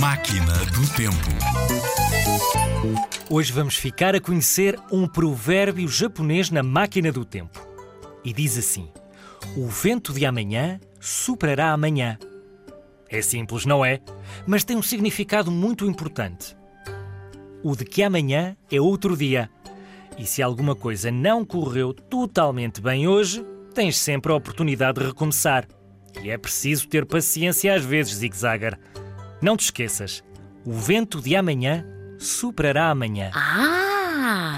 Máquina do Tempo. Hoje vamos ficar a conhecer um provérbio japonês na máquina do tempo. E diz assim: O vento de amanhã superará amanhã. É simples, não é? Mas tem um significado muito importante. O de que amanhã é outro dia. E se alguma coisa não correu totalmente bem hoje, tens sempre a oportunidade de recomeçar. E é preciso ter paciência às vezes, Zig Zagger. Não te esqueças, o vento de amanhã superará amanhã. Ah!